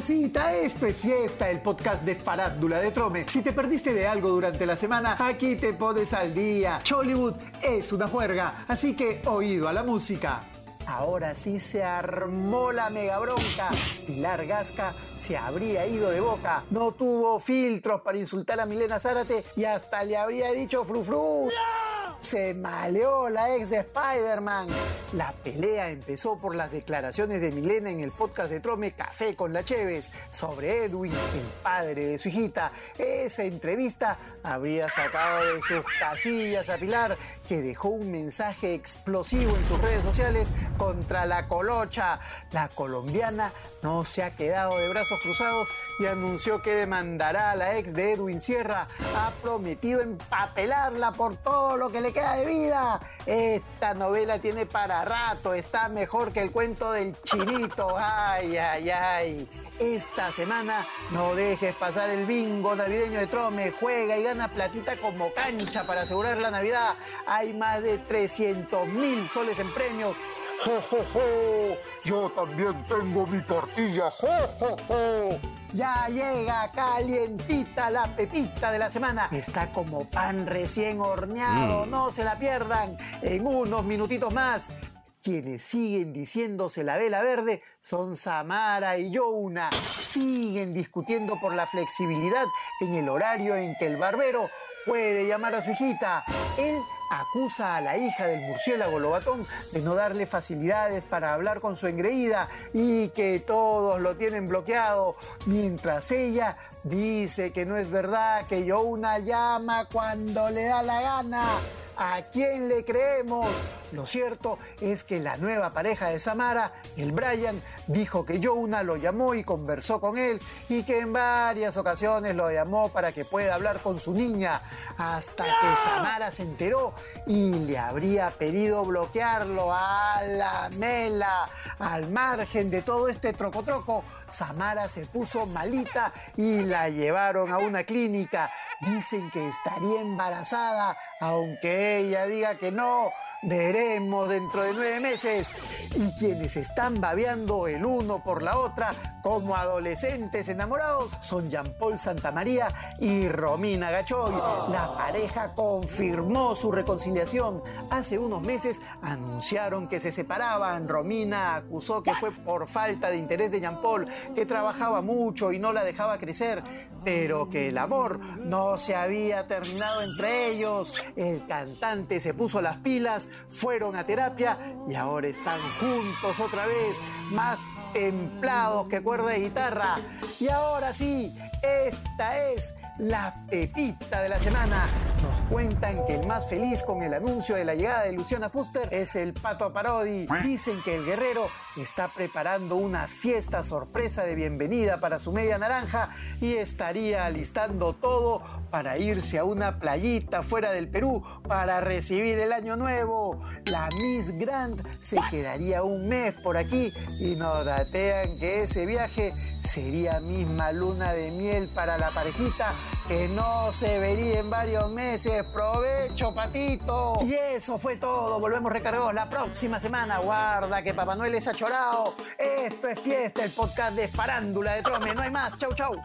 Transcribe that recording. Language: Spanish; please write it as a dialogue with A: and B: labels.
A: esto es fiesta, el podcast de Farándula de Trome. Si te perdiste de algo durante la semana, aquí te pones al día. Chollywood es una juerga, así que oído a la música. Ahora sí se armó la mega bronca. Pilar Gasca se habría ido de boca. No tuvo filtros para insultar a Milena Zárate y hasta le habría dicho frufru. Se maleó la ex de Spider-Man. La pelea empezó por las declaraciones de Milena en el podcast de Trome Café con la Cheves sobre Edwin, el padre de su hijita. Esa entrevista habría sacado de sus casillas a Pilar, que dejó un mensaje explosivo en sus redes sociales contra la colocha. La colombiana no se ha quedado de brazos cruzados y anunció que demandará a la ex de Edwin Sierra. Ha prometido empapelarla por todo lo que le queda de vida. Esta novela tiene para rato, está mejor que el cuento del chinito. Ay, ay, ay. Esta semana no dejes pasar el bingo navideño de Trome. Juega y gana platita como cancha para asegurar la Navidad. Hay más de 300 mil soles en premios.
B: ¡Jo, jo, jo! Yo también tengo mi tortilla. ¡Jo, jo, jo!
A: Ya llega calientita la pepita de la semana. Está como pan recién horneado. No se la pierdan. En unos minutitos más. Quienes siguen diciéndose la vela verde son Samara y Jouna. Siguen discutiendo por la flexibilidad en el horario en que el barbero puede llamar a su hijita. Él acusa a la hija del murciélago Lobatón de no darle facilidades para hablar con su engreída y que todos lo tienen bloqueado, mientras ella dice que no es verdad, que Jouna llama cuando le da la gana. ¿A quién le creemos? Lo cierto es que la nueva pareja de Samara, el Brian, dijo que Jouna lo llamó y conversó con él y que en varias ocasiones lo llamó para que pueda hablar con su niña, hasta que Samara se enteró y le habría pedido bloquearlo a la mela. Al margen de todo este troco-troco, Samara se puso malita y la llevaron a una clínica. Dicen que estaría embarazada, aunque ella diga que no. Veremos dentro de nueve meses. Y quienes están babeando el uno por la otra como adolescentes enamorados son Jean-Paul Santamaría y Romina Gachoy. La pareja confirmó su reconciliación. Hace unos meses anunciaron que se separaban. Romina acusó que fue por falta de interés de Jean-Paul, que trabajaba mucho y no la dejaba crecer, pero que el amor no se había terminado entre ellos. El cantante se puso las pilas, fueron a terapia y ahora están juntos otra vez, más templados que cuerda de guitarra. Y ahora sí, esta es la pepita de la semana. Nos cuentan que el más feliz con el anuncio de la llegada de Luciana Fuster es el Pato Parodi. Dicen que el guerrero está preparando una fiesta sorpresa de bienvenida para su media naranja y estaría alistando todo para irse a una playita fuera del Perú para recibir el año nuevo. La Miss Grant se quedaría un mes por aquí y nos datean que ese viaje sería misma luna de miel para la parejita que no se vería en varios meses. Provecho, patito. Y eso fue todo. Volvemos recargados la próxima semana. Guarda que Papá Noel es achorado. Esto es fiesta, el podcast de farándula de Trome. No hay más. Chau, chau.